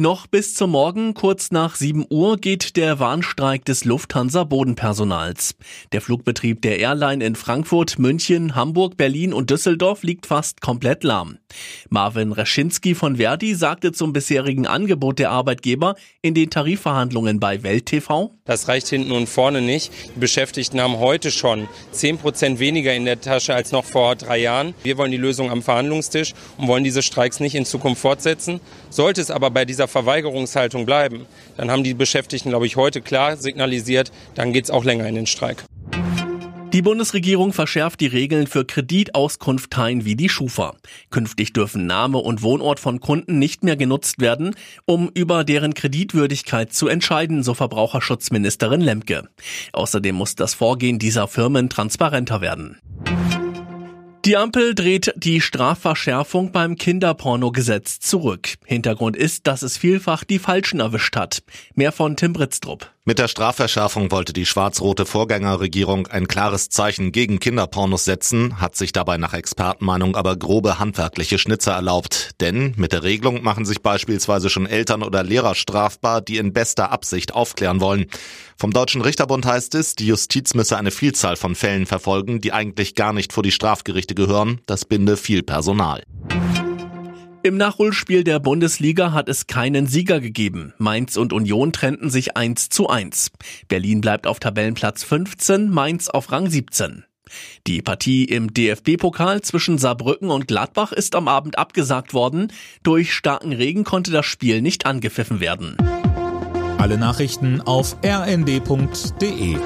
Noch bis zum Morgen, kurz nach 7 Uhr, geht der Warnstreik des Lufthansa-Bodenpersonals. Der Flugbetrieb der Airline in Frankfurt, München, Hamburg, Berlin und Düsseldorf liegt fast komplett lahm. Marvin Reschinski von Verdi sagte zum bisherigen Angebot der Arbeitgeber in den Tarifverhandlungen bei Welt TV. Das reicht hinten und vorne nicht. Die Beschäftigten haben heute schon 10 Prozent weniger in der Tasche als noch vor drei Jahren. Wir wollen die Lösung am Verhandlungstisch und wollen diese Streiks nicht in Zukunft fortsetzen. Sollte es aber bei dieser Verweigerungshaltung bleiben, dann haben die Beschäftigten, glaube ich, heute klar signalisiert, dann geht es auch länger in den Streik. Die Bundesregierung verschärft die Regeln für Kreditauskunfteien wie die Schufa. Künftig dürfen Name und Wohnort von Kunden nicht mehr genutzt werden, um über deren Kreditwürdigkeit zu entscheiden, so Verbraucherschutzministerin Lemke. Außerdem muss das Vorgehen dieser Firmen transparenter werden. Die Ampel dreht die Strafverschärfung beim Kinderpornogesetz zurück. Hintergrund ist, dass es vielfach die Falschen erwischt hat. Mehr von Tim Britztrup. Mit der Strafverschärfung wollte die schwarz-rote Vorgängerregierung ein klares Zeichen gegen Kinderpornos setzen, hat sich dabei nach Expertenmeinung aber grobe handwerkliche Schnitzer erlaubt. Denn mit der Regelung machen sich beispielsweise schon Eltern oder Lehrer strafbar, die in bester Absicht aufklären wollen. Vom Deutschen Richterbund heißt es, die Justiz müsse eine Vielzahl von Fällen verfolgen, die eigentlich gar nicht vor die Strafgerichte gehören. Das binde viel Personal. Im Nachholspiel der Bundesliga hat es keinen Sieger gegeben. Mainz und Union trennten sich 1 zu 1. Berlin bleibt auf Tabellenplatz 15, Mainz auf Rang 17. Die Partie im DFB-Pokal zwischen Saarbrücken und Gladbach ist am Abend abgesagt worden. Durch starken Regen konnte das Spiel nicht angepfiffen werden. Alle Nachrichten auf rnd.de